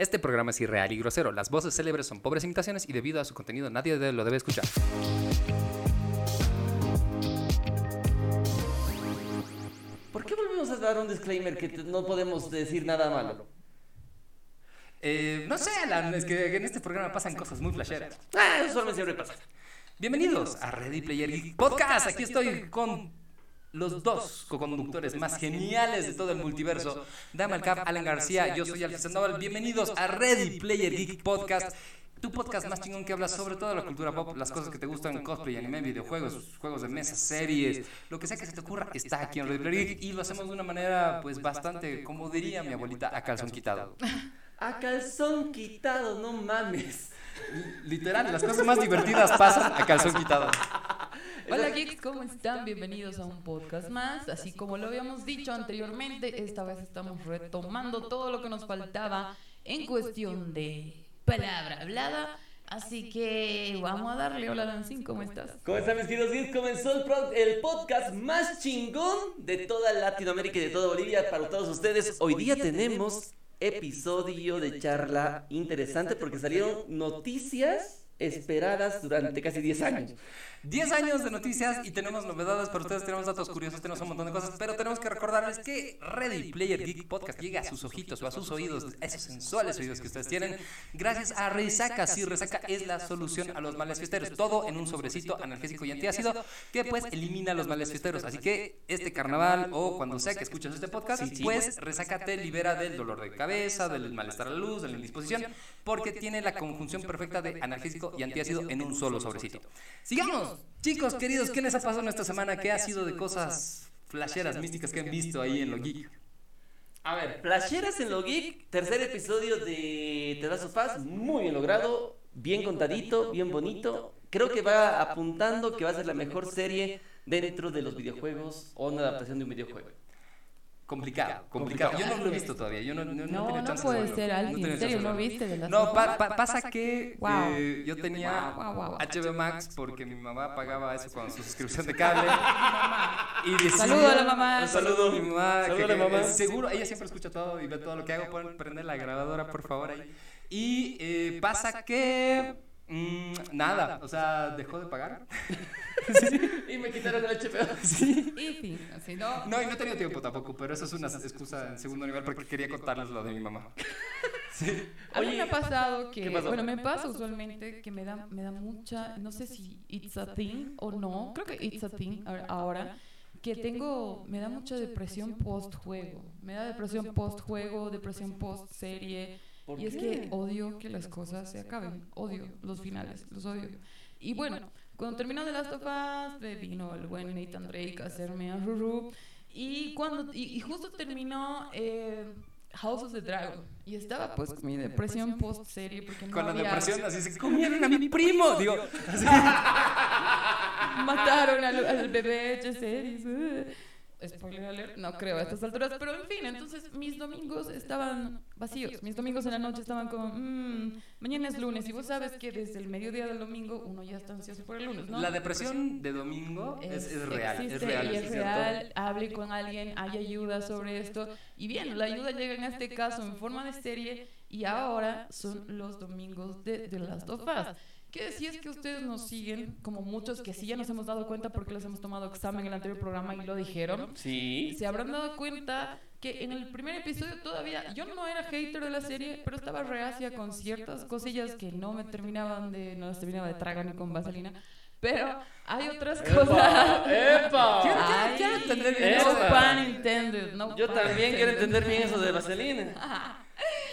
Este programa es irreal y grosero. Las voces célebres son pobres imitaciones y debido a su contenido nadie lo debe escuchar. ¿Por qué volvemos a dar un disclaimer que no podemos decir nada malo? Eh, no sé, Alan, es que en este programa pasan cosas muy flasheras. Ah, eso solo siempre pasa. Bienvenidos a Ready Player Geek Podcast. Aquí estoy con los dos co-conductores más geniales de todo el multiverso. Dama Cap, Alan García, yo soy Alfred Sandoval. Bienvenidos a Ready Player Geek Podcast. Tu podcast más chingón que habla sobre toda la cultura pop, las cosas que te gustan, cosplay, anime, videojuegos, juegos de mesa, series, lo que sea que se te ocurra, está aquí en Ready Player Geek y lo hacemos de una manera pues bastante, como diría mi abuelita, a calzón quitado. A calzón quitado, no mames. Literal, las cosas más divertidas pasan a calzón quitado. Hola geeks, ¿cómo están? Bienvenidos a un podcast más. Así como lo habíamos dicho anteriormente, esta vez estamos retomando todo lo que nos faltaba en cuestión de palabra hablada. Así que vamos a darle. Hola Lancín, ¿cómo estás? ¿Cómo están mis queridos geeks? Comenzó el, pro- el podcast más chingón de toda Latinoamérica y de toda Bolivia para todos ustedes. Hoy día tenemos episodio de charla interesante porque salieron noticias esperadas durante casi 10 años. 10 años de noticias y tenemos novedades para ustedes, tenemos datos curiosos, tenemos un montón de cosas, pero tenemos que recordarles que Ready Player Geek Podcast llega a sus ojitos o a sus oídos, a esos sensuales oídos que ustedes tienen, gracias a Resaca. Sí, Resaca es la solución a los males fiesteros, todo en un sobrecito analgésico y antiácido que pues elimina los males fiesteros. Así que este carnaval o cuando sea que escuches este podcast, pues Resaca te libera del dolor de cabeza, del malestar a la luz, de la indisposición, porque tiene la conjunción perfecta de analgésico y antiácido en un solo sobrecito. Sigamos, chicos queridos, ¿qué les ha pasado en esta semana? ¿Qué ha sido de cosas flasheras, místicas que han visto ahí en lo geek? A ver, Flasheras en lo geek, tercer episodio de Last of Us, muy bien logrado, bien contadito, bien bonito. Creo que va apuntando que va a ser la mejor serie dentro de los videojuegos o una adaptación de un videojuego. Complicado, complicado. Yo no lo he visto todavía. Yo no, no, no he No, tenido no chance de puede verlo. ser, No alguien. tenido ¿En serio no viste de las No, pa- pa- pasa que Wow. eh, yo tenía Wow, wow, wow. HBO Max porque mi mamá pagaba eso con su suscripción de cable. y decidió- Saludo a la mamá. Un saludo a mi mamá. Saludo que- a la mamá. Seguro, ella siempre escucha todo y ve todo lo que hago. Pueden prender la grabadora, por favor, ahí. Y eh, pasa que... mm, nada, o sea, dejó de pagar. Y me quitaron el HBO. Y fin, así no. No, y no he tenido tiempo tampoco, pero eso es una excusa en segundo nivel porque quería contarles lo de mi mamá. A mí Oye, me ha pasado que, bueno, me pasa usualmente que me da, me da mucha, no sé si it's a thing o no, creo que it's a thing ahora, que tengo, me da mucha depresión post juego, me da depresión post juego, depresión post serie, ¿Por y es qué? que odio que las cosas se acaben, odio los finales, los odio. Y bueno, cuando terminó The Last of Us, vino el buen Nathan Drake a hacerme a Ruru. Y, cuando, y, y justo terminó eh, House of the Dragon. Y estaba pues con mi depresión post serie porque no Con la había- depresión así se comieron a mi primo. Digo, así. Mataron al, al bebé Cheseris. Spoiler alert, no creo a estas alturas, pero en fin, entonces mis domingos estaban vacíos. Mis domingos en la noche estaban como, "Mm, mañana es lunes y vos sabes que desde el mediodía del domingo uno ya está ansioso por el lunes, ¿no? La depresión de domingo es, es real, es existe real. y sí, es cierto. real. Hable con alguien, hay ayuda sobre esto. Y bien, la ayuda llega en este caso en forma de serie y ahora son los domingos de The Last of Us. Que si es que ustedes nos siguen, como muchos que sí ya nos hemos dado cuenta porque les hemos tomado examen en el anterior programa y lo dijeron, Sí. se habrán dado cuenta que en el primer episodio todavía yo no era hater de la serie, pero estaba reacia con ciertas cosillas que no me terminaban de no las terminaba de tragar ni con vaselina. Pero hay otras cosas. ¡Epa! Quiero- quiero entender bien no eso. pun intended, no Yo también quiero entender bien eso de vaselina.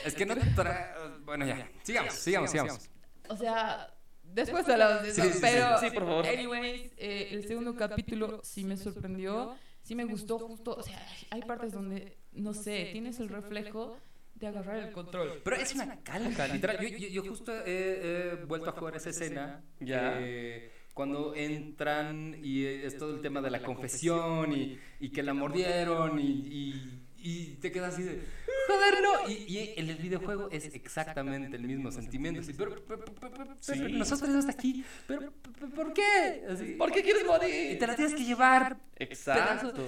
Es que no tra- Bueno, ya. Sigamos, sigamos, sigamos. O sea, después hablamos de eso, Sí, sí, sí, pero sí, por favor. anyways, eh, el segundo capítulo sí me sorprendió, sí me gustó justo, o sea, hay partes donde no sé, tienes el reflejo de agarrar el control. Pero es una calca, literal. Yo, yo, yo justo he, he vuelto a jugar esa escena. Ya. eh, cuando entran y es todo el tema de la confesión y, y que la mordieron y, y, y te quedas así de joder no y, y el videojuego es exactamente el mismo sentimiento así, pero, pero, pero- pero- pero- Sí. pero nos has venido hasta aquí pero, pero- ¿por qué? Así, ¿Por qué quieres y morir? te la tienes que llevar Exacto.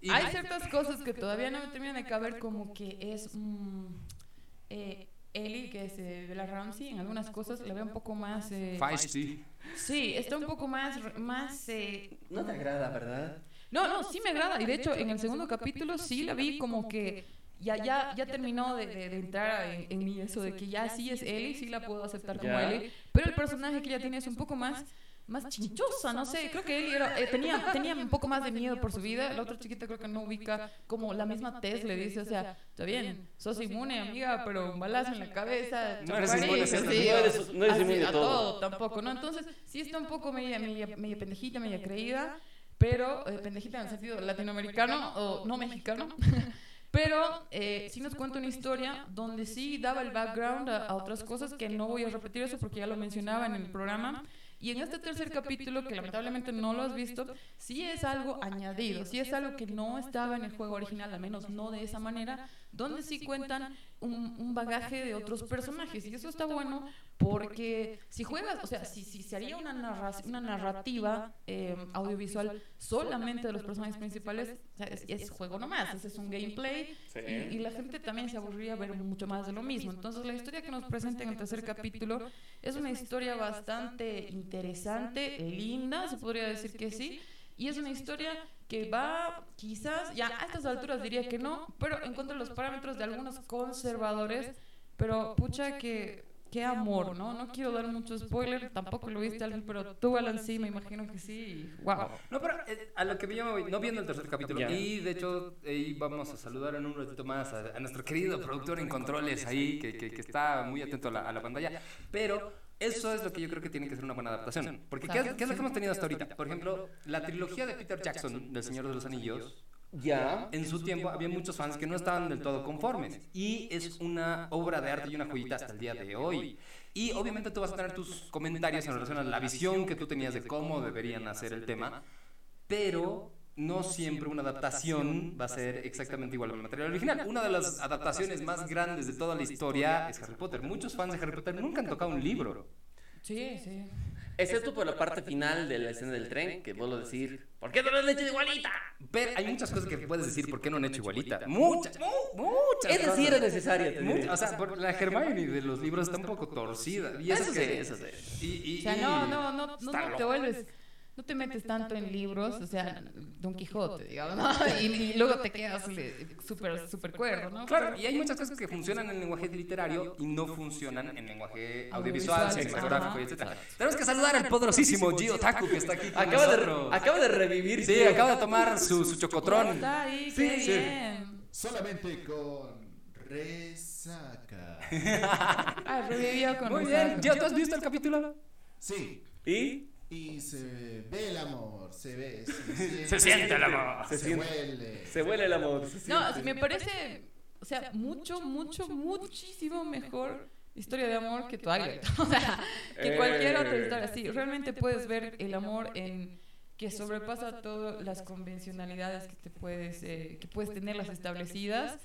y- Hay ciertas cosas que todavía no me terminan de caber como que es mm, eh, Ellie, que es eh, Bella Ramsey, en algunas cosas la veo un poco más... eh, Feisty. sí, está un poco más... más eh, No te agrada, ¿verdad? No, no, sí me agrada. Y de hecho, en el segundo capítulo sí la vi como que ya, ya, ya terminó de, de- de entrar en, en mí eso de que ya sí es Ellie, sí la puedo aceptar como. Ellie. Pero el personaje que ella tiene es un poco más más chinchosa, no sé, creo que era, eh, tenía, tenía un poco más de miedo por su vida, la otra chiquita creo que no ubica como la misma Tess le dice, o sea, está bien, sos inmune amiga, pero un balazo en la cabeza, No eres inmune, sí, no eres- no eres inmune a a todo. tampoco, ¿no? Entonces, sí está un poco media, media, media pendejita, media creída, pero eh, pendejita en el sentido latinoamericano o no mexicano. Pero eh, sí nos cuenta una historia donde sí daba el background a, a otras cosas que no voy a repetir eso porque ya lo mencionaba en el programa. Y en este tercer capítulo, que lamentablemente no lo has visto, sí es algo añadido, sí es algo que no estaba en el juego original, al menos no de esa manera, donde sí cuentan un, un bagaje de otros personajes. Y eso está bueno porque si juegas, o sea, si, si se haría una, narra- una narrativa eh, audiovisual solamente de los personajes principales, o sea, es, es juego nomás, ese es un gameplay Sí. y, y la gente también se aburría ver mucho más de lo mismo. Entonces la historia que nos presenta en el tercer capítulo es una historia bastante interesante, linda, se podría decir que sí. Y es una historia que va, quizás, ya a estas alturas diría que no, pero en contra de los parámetros de algunos conservadores. Pero pucha que, qué amor, ¿no? No quiero dar mucho spoiler, tampoco lo viste, pero tú, Alan, sí, me imagino que sí. Wow. No, pero eh, a lo que yo me voy, no viendo el tercer capítulo. Ya. Y de hecho, ahí vamos a saludar en un ratito más a, a nuestro querido productor en controles ahí, que, que- que está muy atento a la, a la pantalla. Pero eso es lo que yo creo que tiene que ser una buena adaptación. Porque ¿qué, es- qué es lo que hemos tenido hasta ahorita? Por ejemplo, la trilogía de Peter Jackson, del Señor de los Anillos, Ya. en su tiempo había muchos fans que no estaban del todo conformes. Y es una obra de arte y una joyita hasta el día de hoy. Y obviamente tú vas a tener tus comentarios en relación a la visión que tú tenías de cómo deberían hacer el tema, pero no siempre una adaptación va a ser exactamente igual al material original. Una de las adaptaciones más grandes de toda la historia es Harry Potter. Muchos fans de Harry Potter nunca han tocado un libro. Sí, sí. Excepto por la parte final de la escena del tren, que vuelvo a decir, ¿por qué no lo han hecho igualita? Pero hay muchas cosas que puedes decir por qué no han hecho igualita. Muchas, mu- muchas. Esa sí cosas. era necesaria, o sea, por la Hermione de los libros está un poco torcida. Y eso, sí, eso sí. Y, y- O sea, no, no, no, no, te vuelves, no te metes tanto en libros, o sea, Don Quijote, digamos, ¿no? Y, y luego te quedas súper, súper cuerdo, ¿no? Claro, y hay muchas cosas que funcionan en lenguaje literario y no funcionan en lenguaje audiovisual, cinematográfico, etc. Tenemos que saludar al poderosísimo Gio Taku que está aquí con Acaba de, acaba de revivir. Sí, acaba de tomar su, su chocotrón. Está ahí, Sí, qué sí. bien. Solamente con resaca. Ah, revivió con Muy resaca. bien. Gio, ¿tú has visto el capítulo? Sí. ¿Y? Y se ve el amor, se ve, se siente, Se siente el amor. se, Se siente. huele. Se huele el amor. No, me parece, o sea, mucho, mucho, muchísimo mejor historia de amor que Twilight. O sea, que cualquier otra Eh. historia. Sí, realmente puedes ver el amor en que sobrepasa todas las convencionalidades que te puedes, eh, que puedes tenerlas establecidas.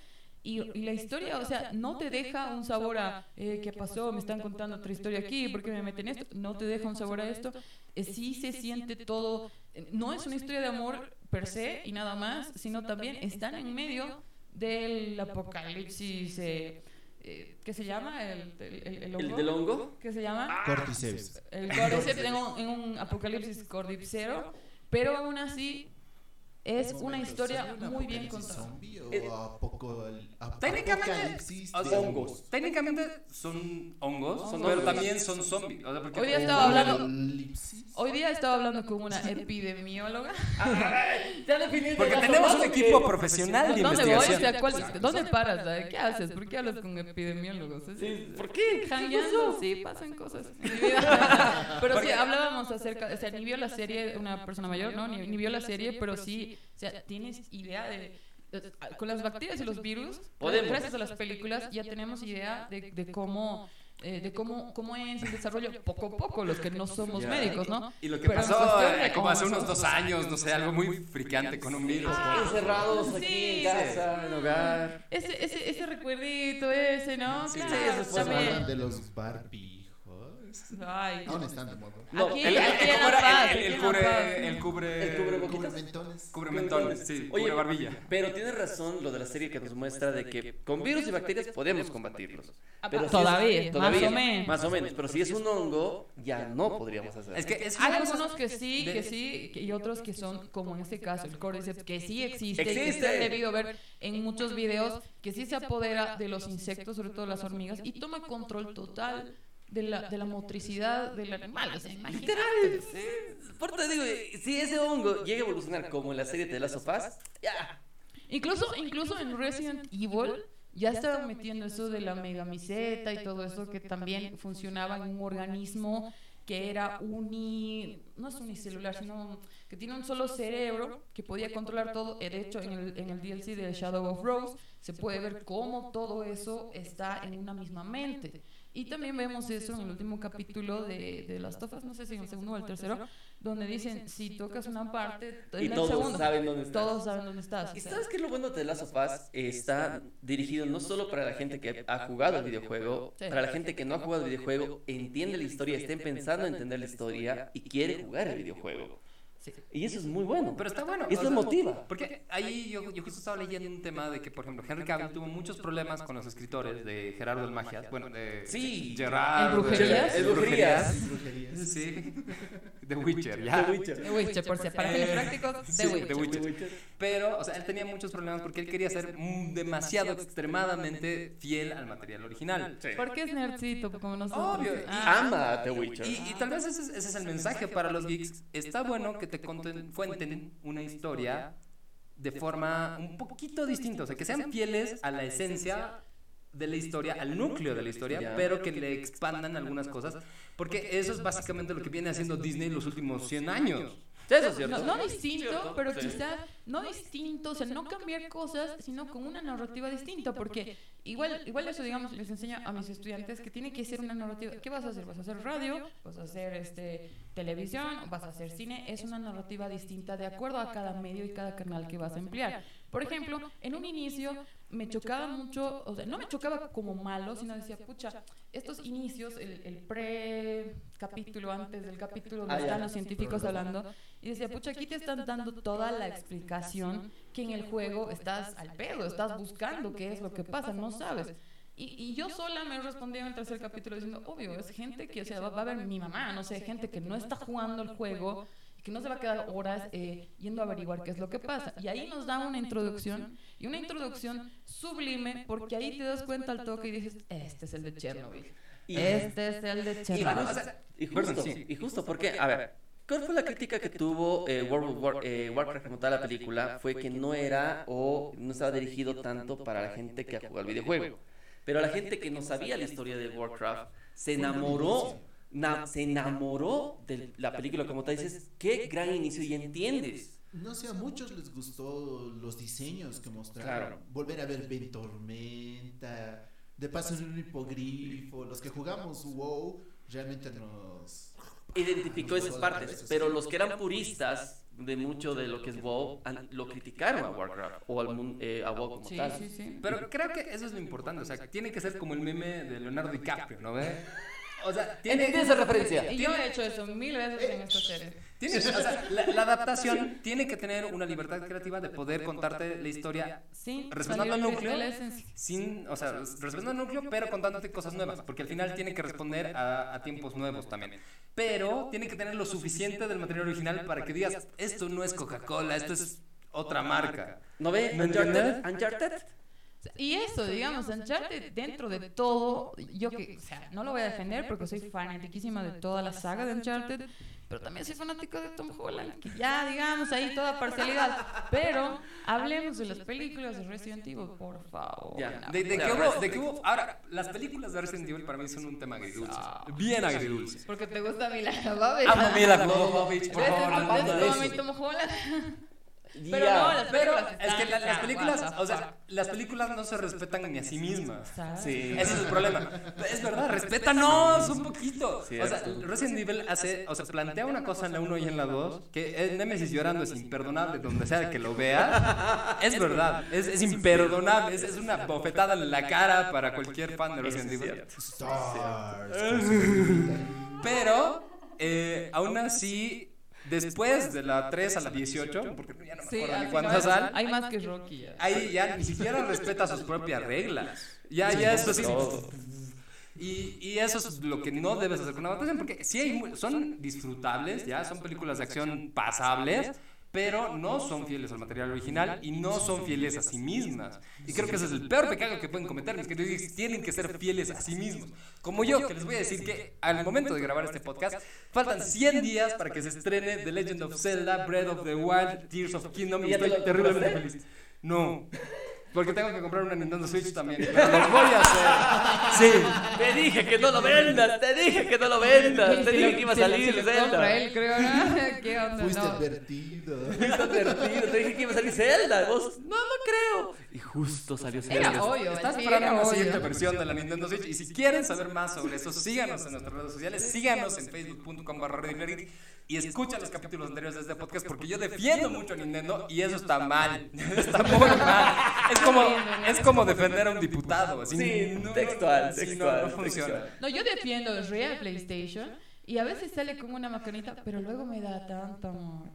Y, y la historia, o sea, no te deja un sabor a eh, qué pasó, me están contando otra historia aquí, ¿por qué me meten esto? No te deja un sabor a esto. Eh, sí se siente todo. eh, No es una historia de amor per se y nada más, sino también están en medio del apocalipsis. Eh, eh, ¿Qué se llama? El, el, el- el ¿El hongo. del hongo? ¿Qué se llama? Cordyceps. El Cordyceps en un, en un apocalipsis cordipsero, pero aún así es Un una historia ¿sería un muy bien contada. Técnicamente, hongos. Técnicamente son hongos, Son pero hongos. también son zombies. O sea, porque Hoy día estaba hablando-. Hoy día estaba hablando con una epidemióloga. Ya Porque tenemos un equipo profesional de ¿Dónde voy? O investigación. sea, ¿cuál- ¿Dónde paras? ¿Qué haces? ¿Por qué hablas con epidemiólogos? Sí, ¿Por qué? ¿Qué Jangueando, sí, pasan cosas en mi vida. Pero sí, hablábamos acerca, o sea, ni vio la serie, una persona mayor, ¿no? Ni, ni vio la serie, pero sí, o sea, tienes idea de... Con las bacterias y los virus, Podemos. gracias a las películas, ya tenemos idea de, de cómo... eh, de cómo, cómo es el desarrollo poco a poco los que no somos Ya. médicos, ¿no? Y lo que Pero pasó eh, como hace unos dos años, no sé, algo muy friqueante con un virus. Ah, Encerrados aquí Sí. en casa, en hogar. Ese, ese, ese recuerdito ese, ¿no? Sí, Claro, eso fue ¿Se también. acuerdan de los barbijos? Ay. Aún están de moda. No, Aquí, El, cubre, el cubre, El cubre mentones. cubre mentones, sí, Oye, cubre barbilla. Pero tienes razón lo de la serie que nos muestra de que con virus y bacterias podemos combatirlos. Ah, Pero si es- todavía, más o menos. Más o menos, pero si es un hongo, ya no podríamos hacer. Es que es Hay algunos que sí, que sí, que- y otros que son, como en este caso, el Cordyceps, que sí existe, que ¡Existe! ha debido ver en muchos videos, que sí se apodera de los insectos, sobre todo las hormigas, y toma control total de la, de la motricidad del animal. O sea. Literal, sí. Por eso digo, si ese hongo llega a evolucionar como en la serie de las sofás, ya. Incluso, incluso en Resident Evil ya estaban metiendo eso de la megamiseta y todo eso que también funcionaba en un organismo que era uni, no es unicelular, sino que tiene un solo cerebro que podía controlar todo. Eh, De hecho, en el, en el DLC de Shadow of Rose se puede ver cómo todo eso está en una misma mente. Y también vemos eso en el último capítulo de, de Las Tofas, no sé si en el segundo o el tercero, donde dicen, si tocas una parte, Y en el todos segundo, saben dónde estás. Todos saben dónde estás. ¿Y o sea. sabes qué es lo bueno de Last of Us? Está dirigido no solo para la gente que ha jugado el videojuego, Sí. para la gente que no ha jugado el videojuego, entiende la historia, está empezando a entender la historia y quiere jugar el videojuego. Sí. Y eso es muy bueno. Pero está bueno. Eso o sea, motiva. Porque ahí yo, yo justo estaba leyendo un tema de que, por ejemplo, Henry Cavill tuvo muchos problemas con los escritores de Gerardo el Magias. Bueno, de Sí. Gerard. ¿El Brujerías? de- El Brujerías. Sí. The Witcher, ya. The Witcher. The Witcher, por si para fines Eh, prácticos, sí, The The Witcher. Witcher. Pero, o sea, él tenía muchos problemas porque él quería ser mm, demasiado, extremadamente fiel al material original. ¿Por qué es nerdcito como nosotros? Obvio, y- Ah, Ama a The Witcher. Y, y tal vez ese, es- ese es el mensaje para los geeks. Está bueno que te conten, cuenten una historia de forma un poquito distinta, o sea, que sean fieles a la esencia de la historia, al núcleo de la historia, pero que le expandan algunas cosas, porque eso es básicamente lo que viene haciendo Disney los últimos 100 años. Eso es cierto. no, no distinto, pero sí. quizá no distinto, o sea, no cambiar cosas, sino con una narrativa distinta, porque igual, igual eso, digamos, les enseño a mis estudiantes que tiene que ser una narrativa. ¿Qué vas a hacer? ¿Vas a hacer radio? ¿Vas a hacer este televisión? ¿Vas a hacer cine? Es una narrativa distinta de acuerdo a cada medio y cada canal que vas a emplear. Por ejemplo, en un inicio me chocaba mucho, o sea, no me chocaba como malo, sino decía, pucha, estos inicios, el, el pre-capítulo, antes del capítulo donde Ah, están los científicos hablando, y decía, pucha, aquí te están dando toda la explicación que en el juego estás al pedo, estás buscando qué es lo que pasa, no sabes. Y, y yo sola me respondí en el tercer capítulo diciendo, obvio, es gente que, o sea, va, va a ver mi mamá, no sé, gente que no está jugando el juego, que no se va a quedar horas eh, yendo a averiguar qué es lo que pasa. Y ahí nos da una introducción, y una introducción sublime, porque ahí te das cuenta al toque y dices, este es el de Chernobyl. Y- Este es el de Y, Chernobyl. o sea, y justo, perdón, sí. y justo porque, a ver, ¿cuál fue la crítica que tuvo eh, World War- eh, Warcraft como tal la película? Fue que no era o no estaba dirigido tanto para la gente que ha jugado el videojuego. Pero la gente que no sabía la historia de Warcraft se enamoró, na- se enamoró de la película como tal. Dices, qué gran inicio y entiendes. No sé, a muchos les gustó los diseños que mostraron. Claro. Volver a ver Ventormenta, de paso en un hipogrifo. Los que jugamos WoW realmente nos. Identificó esas partes, pero los que eran puristas de mucho de lo que es WoW lo criticaron a Warcraft o al eh, a WoW como Sí, tal. sí, sí. Pero creo que eso es lo importante, o sea, que tiene que ser como el meme de Leonardo DiCaprio, ¿no ve? O sea, tiene ¿Entiendes esa referencia? Y yo he hecho eso mil veces en esta serie. Tiene- o sea, la, la adaptación tiene que tener una libertad creativa de poder contarte la historia Sin respetando el núcleo, sin, o sea, respetando el núcleo, pero contándote cosas nuevas, porque al final tiene que responder a, a tiempos nuevos también. Pero tiene que tener lo suficiente del material original para que digas, esto no es Coca-Cola, esto es otra marca. ¿No ve? ¿Me Uncharted? Uncharted. Y eso, digamos, Uncharted dentro de todo, yo que, o sea, no lo voy a defender porque soy fanatiquísima de toda la saga de Uncharted, pero también soy fanático de Tom Holland, que ya, digamos, ahí toda parcialidad. Pero hablemos de las películas de Resident Evil, por favor. Ya. De, de que hubo, de que hubo- ahora, las películas de Resident Evil para mí son un tema agridulce, bien agridulce. Porque te gusta Mila Jovovich. Amo a Mila Jovovich, por favor, Tom Holland. Pero no, las Pero películas es que la- las películas, o sea, las películas no se respetan ni a sí mismas. Sí. Ese es el problema. Es verdad, respétanos un poquito. O sea. Resident Evil hace, o sea, plantea una cosa en la 1 y en la 2 que es Nemesis llorando es imperdonable donde sea que lo vea. Es verdad, es, es imperdonable, es, es una bofetada en la cara para cualquier fan de Resident Evil. Stars. Pero, eh, aún así, después de la 3 a la 18, porque ya no me Sí, acuerdo ni cuántas sal, Hay más que Rocky ya. ahí ya ni siquiera respeta sus propias reglas. Ya, ya esto sí. Todo. Y, y eso es lo que no debes hacer con una adaptación, porque sí hay, son disfrutables, ya, son películas de acción pasables, pero no son fieles al material original y no son fieles a sí mismas. Y creo que ese es el peor pecado que pueden cometer, es que tienen que ser fieles a sí mismos. Como yo, que les voy a decir que al momento de grabar este podcast, faltan 100 días para que se estrene The Legend of Zelda, Breath of the Wild, Tears of Kingdom, y ¿Ya te estoy terriblemente feliz. No. Porque tengo que comprar una Nintendo Switch también. Pero lo voy a hacer. Sí. Te dije que no lo vendas, te dije que no lo vendas, te dije que iba a salir se lo compra Zelda. él, creo, ¿no? ¿Qué onda? Fuiste No. advertido. Fuiste advertido, te dije que iba a salir Zelda. Vos, no, no creo. Y justo salió Zelda. Era obvio, Estás esperando obvio. siguiente versión de la Nintendo Switch. Y si quieren saber más sobre eso, síganos en nuestras redes sociales. Síganos en facebook.com barra y escuchen los capítulos anteriores de este podcast porque yo defiendo mucho a Nintendo y eso está mal. Está muy mal. Es como, es como defender a un diputado. Así, Sí, textual, así textual, no, no funciona. textual. No, yo defiendo el real PlayStation y a veces sale como una macanita, pero luego me da tanto amor.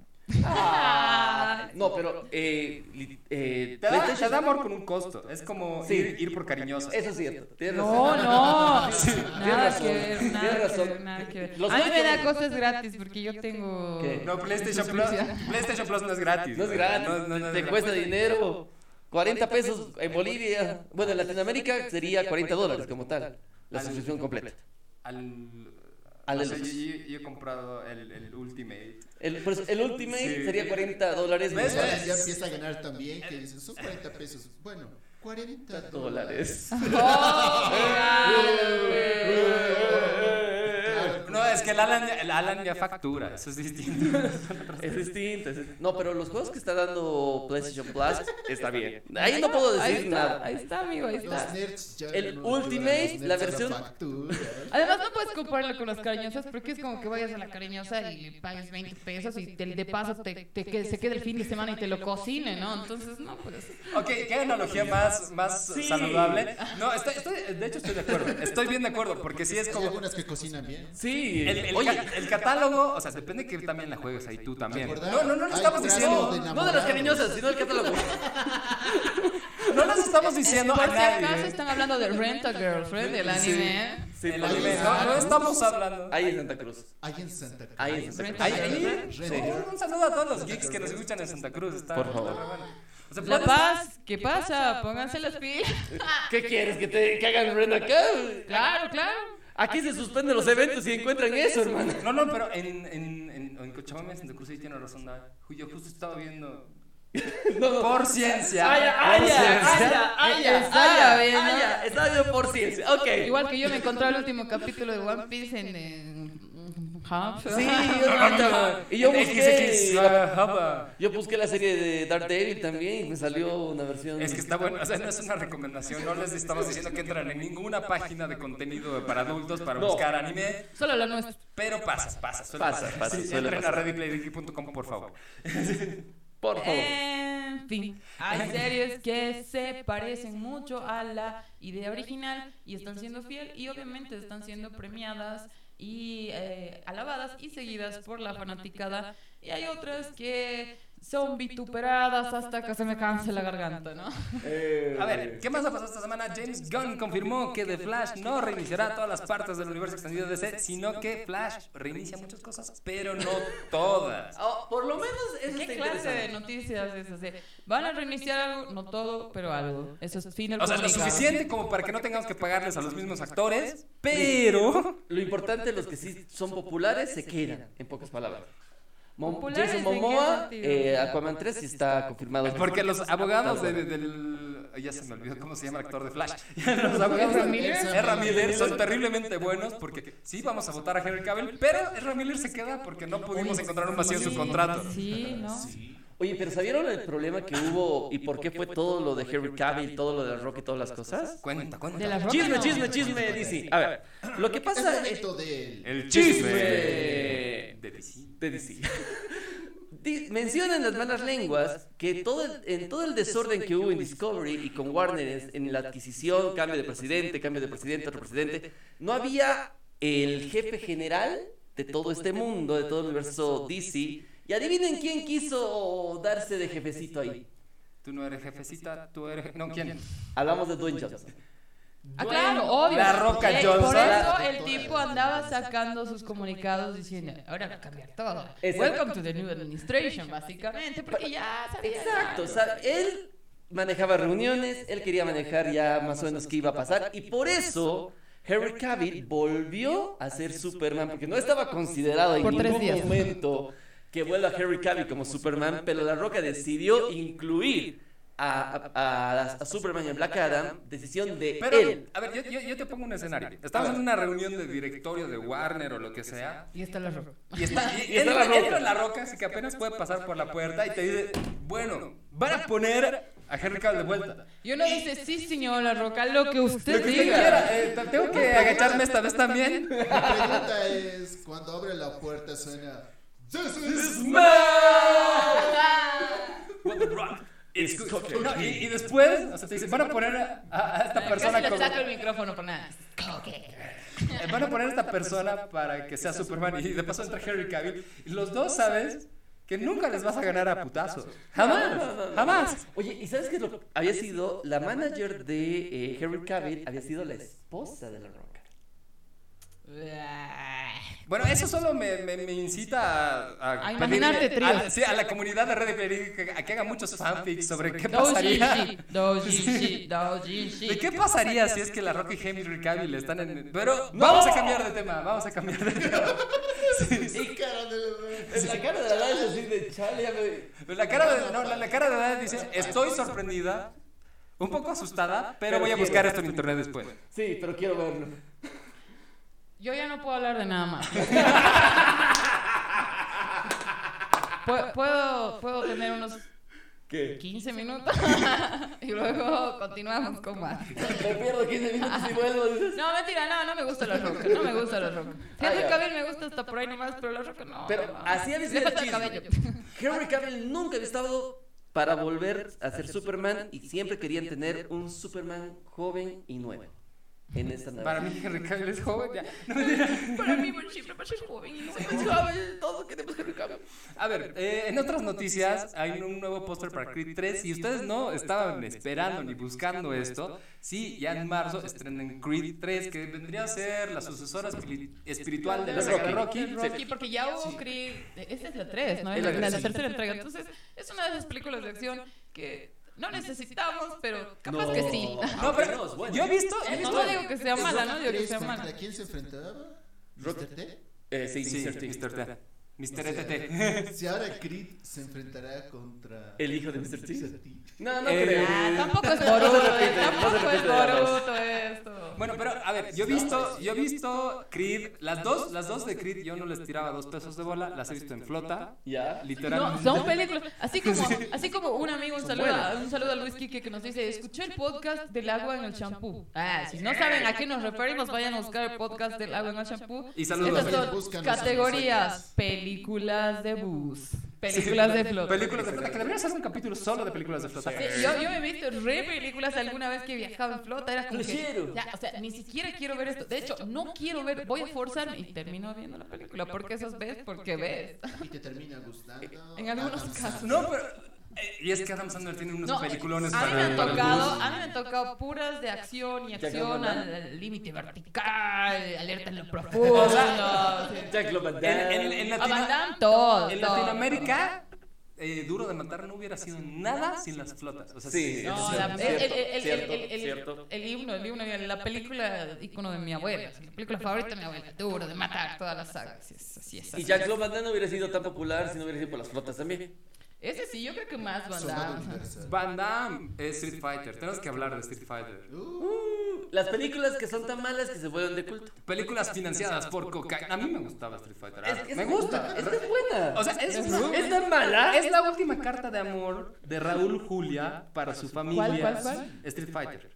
Ah, no, pero eh, eh, Te da, te PlayStation- da amor con un costo. Es como Sí. ir, ir por cariñoso. Eso es cierto. Tienes No, razón. no. tienes Nada razón, que ver, tienes nada que razón. ver, nada que ver. A mí me da cosas gratis porque yo tengo... ¿Qué? No, PlayStation Plus. PlayStation Plus no es gratis. No es gratis, No, no, no te cuesta dinero. 40 pesos en Bolivia. Bueno, en Latinoamérica sería 40 dólares como tal. La Al- suscripción completa. Al, Al o sea, yo, yo- yo he comprado el, el Ultimate. El, pues, el Ultimate Sí. sería 40 dólares ¿Ves? ya empieza a ganar también, que dicen, son 40 pesos. Bueno, 40 dólares. No, es que el Alan, ya- el Alan ya factura, eso es distinto. Es distinto. es. No, pero los juegos que está dando PlayStation Plus está bien. Ahí no puedo Ahí decir está, nada. Ahí está, amigo, ahí Los está. nerds ya El no- Ultimate, los la nerds a versión- factura. Además, no puedes compararlo con las cariñosas porque es como que vayas a la cariñosa y le pagues 20 pesos y te, de paso te, te que- se quede el fin de semana y te lo cocine, ¿no? Entonces, no, pues. Ok, ¿qué analogía más, más Sí. saludable? No, estoy, estoy- de hecho estoy de acuerdo, estoy bien de acuerdo, porque sí es Hay como... algunas que cocinan bien. Sí. El, el Oye, el catálogo, o sea, depende que también la juegues ahí tú también. No, no, no Hay estamos diciendo, de no de las cariñosas, sino el catálogo. no les estamos diciendo Por a si acaso nadie. están hablando de Rent a Girlfriend, del anime. Sí, El por anime, no, no estamos hablando. Ahí en Santa Cruz. Hay en Santa Cruz. Ahí en Santa Cruz. Ahí, ahí, Sí. un, saludo a todos los geeks que nos escuchan en Santa Cruz. Está, Por favor. O sea, La puedes- Paz, ¿qué pasa? Pónganse las pilas. ¿Qué quieres? ¿Que, te, que hagan rent acá? Claro, claro. Aquí se suspenden los eventos y encuentran eso, hermano. No, no, pero en, en, en, en Cochabamba, en Santa Cruz, ahí tiene razón. Yo justo estaba viendo. No, no. Por ciencia. Ah, ya. Estaba viendo por ciencia. Ok. Igual que yo me encontré el último capítulo de One Piece en. en Hub. Sí, yo Y yo busqué. Yo busqué la serie de Daredevil también y me salió una versión. Es que está bueno, o sea, no es una recomendación, no les estamos diciendo que entren en ninguna página de contenido para adultos para No. buscar anime, Solo la nuestra. pero pasa, pasa, suele Pasa, pasa, Sí, suele entren pasar. a readyplayergeek.com, por favor. Por favor. En fin, hay series que se parecen mucho a la idea original y están siendo fiel y obviamente están siendo premiadas y eh, alabadas y seguidas por la fanaticada. y hay otras que son vituperadas hasta que se me canse la garganta, ¿no? A ver, ¿qué más ha pasado esta semana? James Gunn confirmó que The Flash no reiniciará todas las partes del universo extendido de DC, sino que Flash reinicia muchas cosas, pero no todas. Oh, por lo menos eso ¿Qué está clase de noticias es así? Van a reiniciar algo, no todo, pero algo. Eso es fin del O sea, lo suficiente como para que no tengamos que pagarles a los mismos actores, pero... Lo importante, los que sí son populares se quedan, en pocas palabras. Mo- ¿Populares Jason Momoa, eh, Aquaman 3 sí está confirmado. Porque los abogados de- de- del... Ya se me olvidó cómo se llama el actor de Flash. los abogados ¿Ezra de Miller? Ezra Miller son terriblemente buenos porque sí, vamos a votar a Henry Cavill, pero Ezra Miller se queda porque no pudimos encontrar un vacío en su contrato. Sí, ¿no? Oye, pero ¿sabieron el problema que hubo y por qué fue todo lo de Henry Cavill, todo lo de Rock y todas las cosas? Cuenta, cuenta. De las Chisme, no. chisme, chisme, DC. A ver, lo que Es pasa momento de... El Chisme. de DC. de DC. Mencionan las malas lenguas que todo el- en todo el desorden que hubo en Discovery y con Warner en, en la adquisición, cambio de presidente, cambio de presidente, otro presidente, no había el jefe general de todo este mundo, de todo el universo DC. Y adivinen quién quiso darse de jefecito ahí. Tú no eres jefecita, tú eres... No, ¿quién? Hablamos de Dwayne Johnson. Ah, claro, obvio. La Roca Eh, Johnson. Por eso el tipo andaba sacando sus comunicados diciendo, ahora va a cambiar todo. Exacto. Welcome to the new administration, básicamente, porque ya sabía. Exacto, o sea, él manejaba reuniones, él quería manejar ya más o menos qué iba a pasar y por eso Henry Cavill volvió a ser Superman porque no estaba considerado en ningún momento que vuelva Henry Cavill como Superman, pero La Roca decidió incluir a, a- a- a Superman en Black Adam, decisión de Pero, él. a ver, yo, yo- yo te pongo un escenario. Estamos en una reunión de directorio de Warner o lo que sea. Y está la roca. Y está, y Y está él, la él Roca. iba en la roca, así que apenas puede pasar por la puerta y te dice, bueno, van a poner a Henry Cavill de vuelta. Y uno dice, sí, señor La Roca, lo que usted Lo que usted diga. quiera. eh, tengo que agacharme esta vez también. Mi pregunta es, cuando abre la puerta suena... This is What the rock is cooking. No, y, y después, o sea, te dicen, van a poner a, a- esta persona Casi le como... saco el micrófono por nada. Eh, Van a poner a esta persona para que sea Superman y de paso entra Henry Cavill. Y los dos sabes que nunca les vas a ganar a putazos. Jamás, jamás. Oye, ¿y sabes qué? es lo que había sido la manager de eh, Henry Cavill, había sido la esposa de La Roca. Bueno, eso solo me, me- me incita a, a, A imaginarte a- sí, a la comunidad de Player que, a que haga muchos fanfics sobre qué Doji, pasaría. doji, doji, ¿De qué pasaría si es que la Roca y Henry Cavill están en... Pero vamos a cambiar de tema, vamos a cambiar de tema. Sí, sí. Cara de... En la cara de la Dash así de chale, me... La cara de, no, la, la cara de Dad dice, estoy sorprendida, un poco asustada, pero voy a buscar esto en internet después. Sí, pero quiero verlo. Yo ya no puedo hablar de nada más. Pu- Puedo, puedo tener unos ¿Qué? 15 minutos y luego continuamos con más. Me pierdo 15 minutos y vuelvo. dices. No, mentira, no, no me gusta la roca, no me gusta la roca. Ah, Henry ya. Cavill me gusta hasta por ahí nomás, pero la roca no. Pero no. así había Le sido el cabello. Henry Cavill nunca había estado para volver a ser Superman y siempre querían tener un Superman joven y nuevo en esta nueva. Para mí Henry Cavill es joven. ya. No, Para mí siempre va a ser joven y no todos queremos Henry Cavill. A ver, eh, en otras noticias hay un nuevo póster para Creed 3. Si ustedes no estaban esperando ni buscando esto, sí, ya en marzo estrenan Creed 3, que vendría a ser la sucesora espiri- espiritual de la saga de Rocky. Rocky, porque ya hubo Creed. Esta es la 3, ¿no? Es La, la la, tercera entrega. Entonces, es una de esas películas de acción que no necesitamos, pero capaz No. que sí. No, pero bueno. yo he visto, he No, visto no digo que sea mala, no digo que ¿Crees sea mala. quién se enfrentaba? ¿Mr. T? Eh, sí, Sí, Mr. T. Mr. T. Mr. O sea, TT. Si ahora Creed se enfrentará contra... El hijo de Mr. T. No, no Eh, creo. Ah, tampoco es Boruto, tampoco es Boruto esto. Bueno, pero a ver, yo he visto, yo he visto Creed, las dos, las dos de Creed, yo no les tiraba dos pesos de bola, las he visto en flota, Ya. No, literalmente. son películas. Así como, así como un amigo, un saludo, un saludo a Luis Quique que nos dice, escuché el podcast del agua en el champú. Ah, si no saben a qué nos referimos, vayan a buscar el podcast del agua en el champú. Y saludos. Estas son categorías, películas de bus, películas de flota. Películas de flota, que debería ser un capítulo solo de películas de flota. Sí, yo, yo me he visto re películas alguna vez que he viajado en flota, era como que, ya, o sea, ni siquiera quiero ver esto. De hecho, no quiero ver, voy a forzarme y termino viendo la película, porque esas ves, porque ves. Y te termina gustando. En algunos Adam casos. No, pero. Y es que Adam Sandler tiene unos No, peliculones a mí para, me han para tocado, a mí me han tocado puras de acción y Jack acción al límite vertical, alerta en lo profundo. Jack En, en- en A Latino- todo, en todo. Latinoamérica, eh, Duro de Matar no hubiera sido nada sin las flotas. O sea, Sí, No, es la- cierto, el, el- el- cierto, el- el- cierto. el himno, el himno, la película icono de mi abuela, la película favorita de mi abuela, duro de matar todas las sagas. Así es, así es, Y así Jack Van Damme no hubiera sido tan popular si no hubiera sido por las flotas también. Ese sí, yo creo que más Van Damme. Van Damme es Street Fighter. Tenemos que hablar de Street Fighter. Uh, Las películas que son tan malas que se vuelven de culto. Películas financiadas por cocaína. A mí me gustaba Street Fighter. Es me gusta. Es es buena. O sea, es, ¿Es tan mala? Es la última carta de amor de Raúl Julia para su familia. ¿Cuál, cuál, cuál? Street Fighter.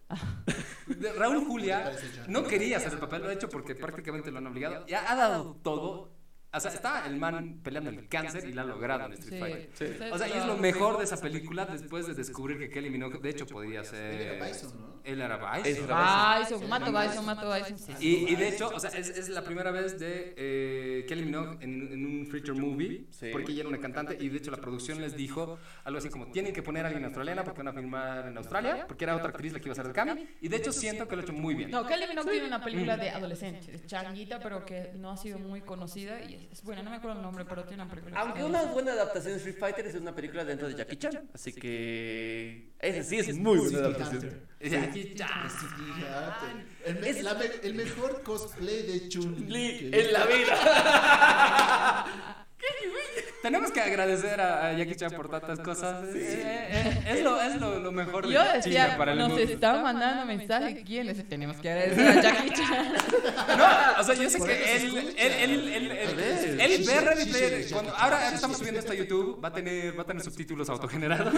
Raúl Julia no quería hacer el papel, lo ha hecho porque prácticamente lo han obligado. Ya ha dado todo. O sea, está el man peleando el cáncer y la ha logrado en Street Sí. Fighter. Sí. O sea, y es lo mejor de esa película después de descubrir que Kelly Minogue, de hecho, podía ser. Él era Bison, ¿no? Él era Bison. Era Bison, Mato Bison, Mato Bison. sí, sí. Y, y de hecho, o sea, es, es la primera vez de eh, Kelly Minogue en, en un feature movie, Sí. porque ella era una cantante y de hecho la producción les dijo algo así como, tienen que poner a alguien australiana porque van a filmar en Australia, porque era otra actriz la que iba a ser de Cami, y de hecho siento que lo ha hecho muy bien. No, Kelly Minogue tiene una película de adolescente, es changuita, pero que no ha sido muy conocida y es, es buena, no me acuerdo el nombre, pero tiene una película. Aunque una buena adaptación de Street Fighter es una película dentro de Jackie Chan. Así que. Ese sí es muy buena adaptación. City Hunter. El, me- Es- la el mejor cosplay de Chun-Li En la vida. Tenemos que agradecer a, a Jackie Chan por tantas cosas. Eh, eh, es lo, es lo, lo mejor de Yo China decía, para el nos mundo. está mandando mensaje quiénes tenemos que agradecer a Jackie Chan. No, o sea, yo sé que él, él, él, él, él, él, él sí, ve sí, sí, sí, Cuando, sí, ahora sí, estamos sí, subiendo sí, esto a sí. YouTube, va a tener, va a tener subtítulos autogenerados.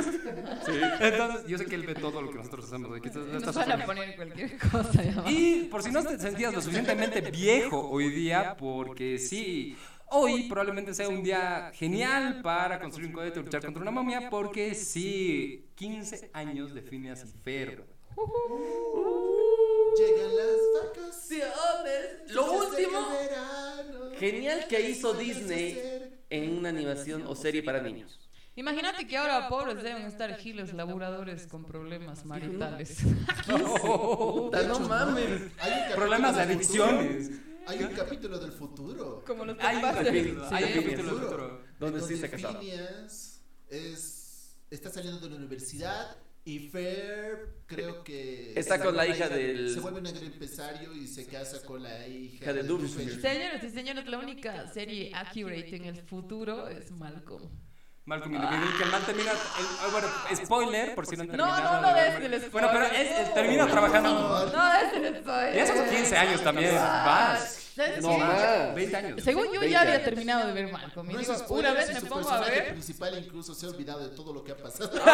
Entonces, yo sé que él ve todo lo que nosotros hacemos. Aquí está- está Nos van a poner cualquier cosa. Y por si no te sentías lo suficientemente viejo hoy día, porque sí, hoy probablemente sea un día genial para construir un cohete o luchar contra una momia, porque sí, 15 años de Phineas y Ferb. Llegan las vacaciones. Lo último Genial que hizo ¿qué puedes Disney en una animación o serie para niños. Imagínate que ahora pobres deben estar giles laburadores con problemas maritales. Puta, no mames. Problemas de adicciones. Hay un capítulo del futuro. Como los Hay un capítulo, hay un capítulo del futuro. Donde sí se. Phineas es, está saliendo de la universidad y Fer creo que Está se con la hija una- del- se vuelve un gran empresario y se casa con la hija Hija de Doofenshmirtz. Señores y señores, la única serie accurate en el futuro es Malcolm. Malcolm in the Middle, que el man termina. el- ah, bueno, spoiler, por si no han No, terminado. no, no ver- el spoiler. Bueno, pero es, es- termina trabajando. No, ese no soy. Ya son 15 años también. Vas. ¿Sabes No más. 20 años. Según yo 20 ya había años. terminado de ver Malcolm. Y No es digo, spoiler, una vez me pongo a personaje ver. principal incluso se ha olvidado de todo lo que ha pasado.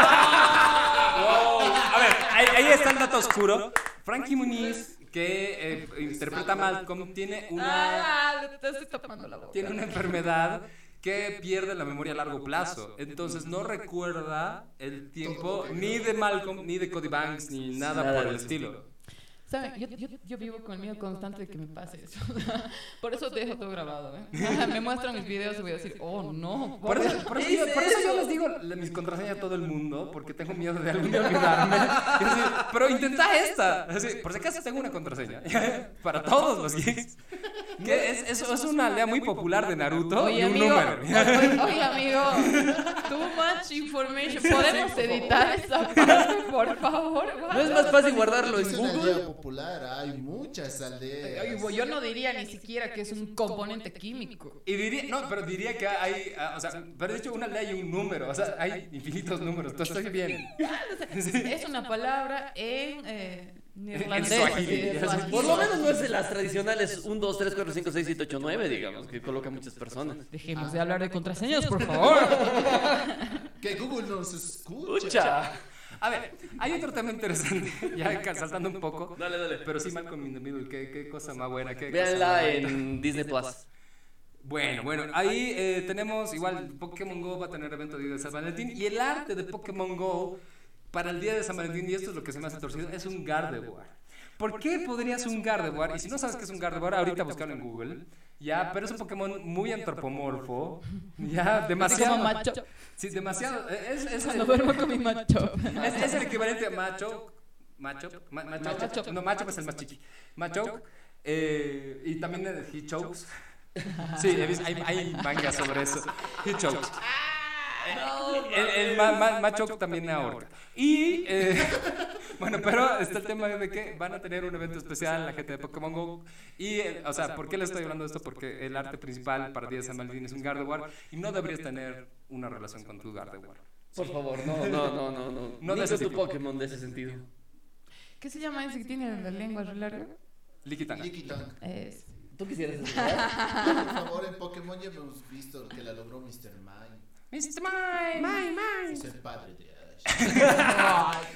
A ver, ahí, ahí está el dato oscuro. Frankie Muniz, que eh, interpreta a Malcolm, tiene una, Ah, te estoy tapando la boca. tiene una enfermedad que pierde la memoria a largo plazo. Entonces no recuerda el tiempo ni de Malcolm, ni de Cody Banks, ni nada Nada por el estilo. ¿Saben? Yo, yo, yo vivo con el miedo constante de que me pase eso. por eso dejo todo grabado. ¿eh? me muestran mis videos y voy a decir, oh no. Por eso, por eso, yo, por eso yo les digo mis contraseñas a todo el mundo, porque tengo miedo de algún día olvidarme. Así, pero intenta esta. Así, por si acaso tengo una contraseña para todos los geeks. Que es, es, es una aldea muy popular de Naruto y Oye, un amigo, número. oye, oye, amigo, too much information. ¿Podemos editar esa parte, por favor? ¿No es más fácil guardarlo en es una aldea Google? popular, hay muchas aldeas. Oye, yo no diría ni siquiera que es un componente químico. Y diría, no, pero diría que hay, ah, o sea, pero de hecho una aldea y un número, o sea, hay infinitos números, entonces estoy bien. Es una palabra en eh, Swahili. Por lo menos no es de las tradicionales 1, 2, 3, 4, 5, 6, 7, 8, 9, digamos, que coloca muchas personas. Dejemos de hablar de contraseñas, por favor. Que Google nos escucha. A ver, hay otro tema interesante, ya saltando un poco. Dale, dale. Pero sí, Malcolm in the Middle, qué, qué cosa más buena. Qué Véanla en Disney Plus. Bueno, bueno, ahí eh, tenemos igual Pokémon Go va a tener evento de San Valentín y el arte de Pokémon Go para el Día de San Valentín, y esto es lo que se me hace torcido, es un Gardevoir. ¿Por qué podría ser un Gardevoir? Y si no sabes qué es un Gardevoir, ahorita buscarlo en Google. Ya, pero es un Pokémon muy antropomorfo. Ya, demasiado. Como macho. Sí, demasiado. Es, es, duermo con mi macho. es, es el equivalente a macho. Macho. ma- macho. Macho. No, macho es el más chiqui. Macho. eh, y también el he chokes. Sí, hay, hay mangas sobre eso. He chokes. El, el ma, ma- macho también ahorca. Y eh, bueno, pero está el tema de que van a tener un evento especial la gente de Pokémon Go. Y, eh, o sea, ¿por qué le estoy hablando de esto? Porque el arte principal para Día de San Valentín es un Gardevoir y no deberías tener una relación con tu Gardevoir. Por favor, no, no, no, no. No, No de ese tu. Pokémon de ese sentido. ¿Qué se llama ese que tiene la lengua larga? Likitanga. Licky Tongue. Es... ¿Tú quisieras? Por favor, en Pokémon ya hemos visto que la logró Mr. Mime. Mr. Mime. Mime, Es el padre de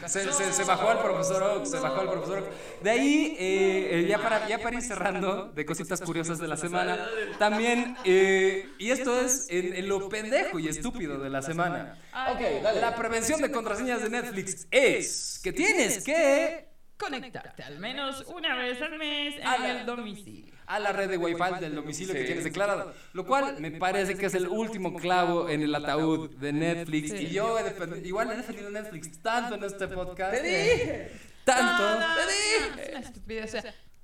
Se, se- se bajó al profesor Oak, se bajó al profesor Oak. De ahí, eh, eh, ya, para, ya para ir cerrando, de cositas curiosas de la semana, también, eh, y esto es en, en lo pendejo y estúpido de la semana. Ok, dale. La prevención de contraseñas de Netflix es que tienes que Conectarte al menos una vez al mes en A la- el domicilio. a la red de Wi-Fi del domicilio que tienes declarado. Lo cual me parece que es el último clavo en el ataúd de Netflix. Sí. Y yo he igual he defendido Netflix tanto en este podcast. ¡Te dije! Tanto. No, no,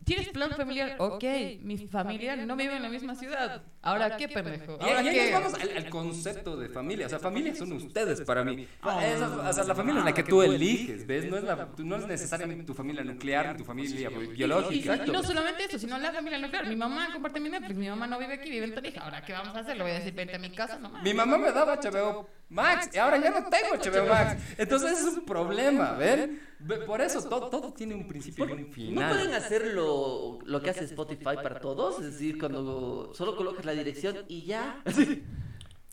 ¿tienes plan familiar? Ok, mi familia no vive en la misma ciudad. Ahora, ¿qué pendejo? Ahora, y vamos al, al concepto de familia. O sea, familia son ustedes para mí. Esa- o sea, la familia es la que tú eliges, ¿ves? No es, la, tú- no es necesariamente tu familia nuclear, ni tu familia Y, biológica. y- y no solamente eso, sino la familia nuclear. Mi mamá comparte mi Netflix, mi mamá no vive aquí, vive en Tarija. Ahora, ¿qué vamos a hacer? Le voy a decir, vente a mi casa nomás. Mi mamá me daba HBO Max y ahora ya no tengo HBO Max. Entonces es un problema, ¿ven? Ve- Por eso todo, todo tiene un principio y un ¿No final. pueden hacer lo, lo que hace Spotify para todos? Es decir, cuando solo colocas la dirección y ya.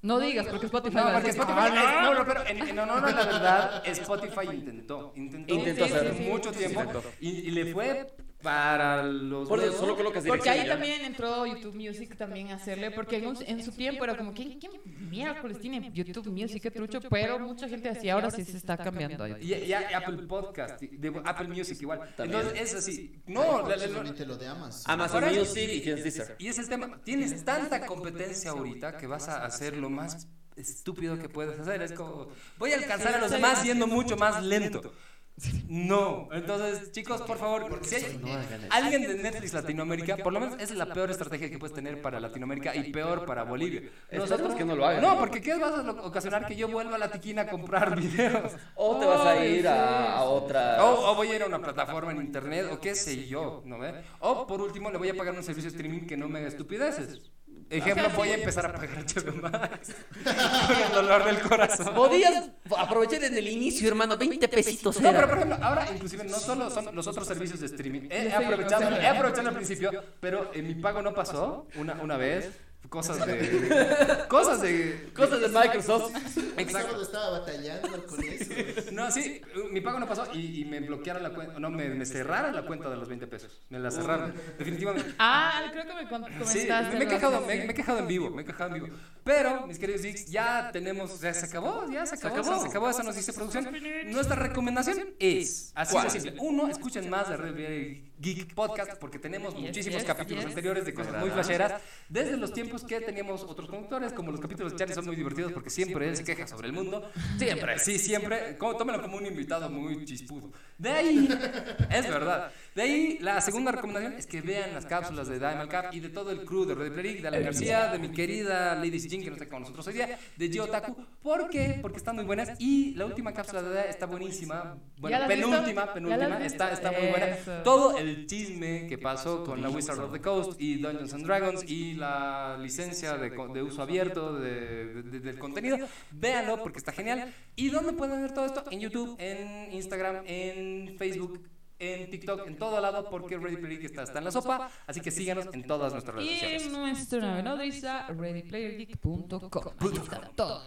No digas, porque Spotify No, porque Spotify, "Ah, es- no, no, pero en, en honor a la verdad, Spotify intentó, intentó, Intentó sí, hacerlo. sí, mucho Sí, tiempo intentó. y, y le fue para los Por solo colocas Porque ahí y ya. también entró YouTube Music también a hacerle, porque en, un- en su tiempo era como, ¿quién, quién miércoles tiene YouTube Music? Qué trucho, pero mucha gente así, ahora sí se está cambiando. ahí. Y, y Apple Podcast, y de- Apple Music igual. También. Entonces es así. No, la- la- Solamente lo de Amazon. Amazon Music y Deezer. Y es el tema. Tienes tanta competencia ahorita que vas a hacer lo más estúpido que puedes hacer. Es como, voy a alcanzar a los demás siendo mucho más lento. No, entonces chicos, por favor, si hay alguien de Netflix Latinoamérica, por lo menos esa es la peor estrategia que puedes tener para Latinoamérica y peor para Bolivia. Esperemos que no lo hagan. No, porque ¿qué vas a ocasionar que yo vuelva a la tiquina a comprar videos? O te vas a ir a, otra. O, o voy a ir a una plataforma en internet, o qué sé yo, ¿no ve? O por último, le voy a pagar un servicio de streaming que no me haga estupideces. Ejemplo, voy a empezar a pagar HBO Max con el dolor del corazón. Podías aprovechar en el inicio, hermano, 20 pesitos No, pero por ejemplo, ahora inclusive no solo son los otros servicios de streaming. He, aprovechado, he aprovechado al principio, pero en mi pago no pasó una, una vez. Cosas de. Cosas de. Cosas de Microsoft. Exacto. Estaba batallando con eso. No, sí, mi pago no pasó y, y me bloquearon la cuenta, no, me, me cerraron la cuenta de los 20 pesos. Me la cerraron, definitivamente. Ah, creo que me con- Sí, comentaste. me he quejado, me, sí. me he quejado en vivo, me he quejado en vivo. Pero, mis queridos geeks, ya tenemos, ya se acabó, ya se acabó, acabó. se acabó, eso nos dice producción. Nuestra recomendación es, así de simple, uno, escuchen más de Red Bull Geek Podcast porque tenemos muchísimos capítulos anteriores de cosas muy flasheras, desde los tiempos que teníamos otros conductores, como los capítulos de Charlie son muy divertidos porque siempre él se queja sobre el mundo. Siempre, sí, siempre, como, tómenlo como un invitado muy chispudo. De ahí, es verdad. De ahí, la segunda recomendación es que vean las cápsulas de Diamond Cap y de todo el crew de Red Geek, de Alan García, de mi querida Lady Jin, que no está con nosotros hoy día, de Gio Taku. ¿Por qué? Porque están muy buenas y la última cápsula de Daya está buenísima. Bueno, penúltima, ¿Ya la penúltima, está, está muy buena. Todo el chisme que pasó con la Wizard of the Coast y Dungeons and Dragons y la licencia de, de uso abierto de- de- del contenido, véanlo porque está genial. ¿Y dónde pueden ver todo esto? En YouTube, en Instagram, en Facebook. En TikTok, en todo lado, porque Ready Player Geek está, está en la sopa. Así que síganos en todas nuestras redes Y sociales. en nuestra nodriza, readyplayergeek.com. Ahí está todo.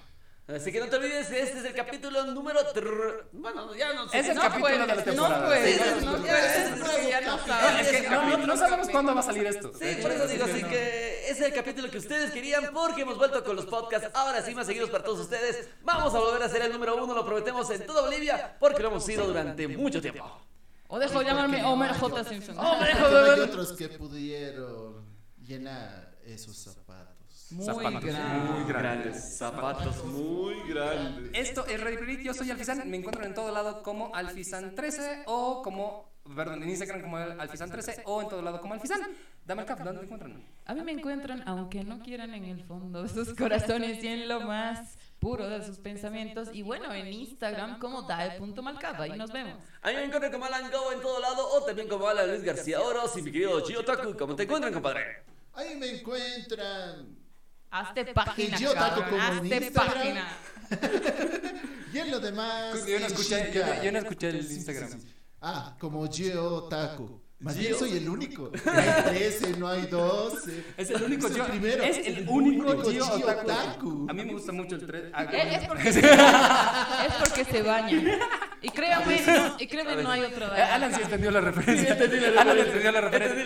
Así que no te olvides, este es el capítulo número. trrr- Bueno, ya no sé. Es el No capítulo de la temporada. No puedes, Sí, no ya no No, sabes. es que no, no- no sabemos cuándo va a salir esto. Sí, por eso digo, así que es el capítulo que ustedes querían porque hemos vuelto con los podcasts, ahora sí más seguidos para todos ustedes. Vamos a volver a ser el número uno, lo prometemos en toda Bolivia porque lo hemos sido durante mucho tiempo. O dejo llamarme Homer J. Simpson. No hay otros que pudieron llenar esos zapatos. Muy Zapatos muy grandes. Zapatos muy grandes. Esto es Ready yo soy Alfizan, me encuentran en todo lado como Alfizan13 o como, perdón, en Instagram como Alfizan13 o en todo lado como Alfizan. Dame el cap, ¿dónde te encuentran? A mí me encuentran, aunque no quieran, en el fondo de sus corazones y en lo más puro de sus pensamientos. Y bueno, en Instagram como dae.malcapa. Y nos vemos. A mí me encuentran como Alan Go en todo lado o también como Alan Luis García Oros y mi querido Gio Taku. ¿Cómo te encuentran, compadre? Ahí me encuentran. Hazte página, taco cabrón. como en Hazte página. Y en lo demás. Yo no en escuché, yo, Shinkai. yo no escuché el Instagram. Ah, como Geo Taku. Más bien soy el único. No hay 13, no hay 12. Es el único Gio. primero. Es el único único Gio Gio otaku. otaku. A mí me gusta mucho el 3. Eh, Es porque, es porque se baña. Y créanme, no, y créanme, no hay otro Eh, Alan sí entendió la referencia. Sí, entendí la Alan entendió la referencia.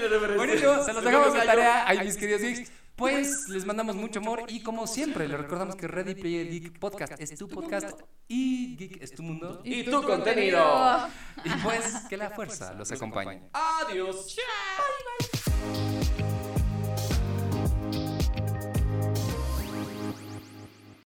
La se los dejamos de tarea ahí, mis queridos geeks. Pues les mandamos mucho amor y como siempre les recordamos que Ready Player Geek Podcast es tu podcast y Geek es tu mundo. Y tu contenido. Y pues que la fuerza los acompañe. Adiós. Bye, bye.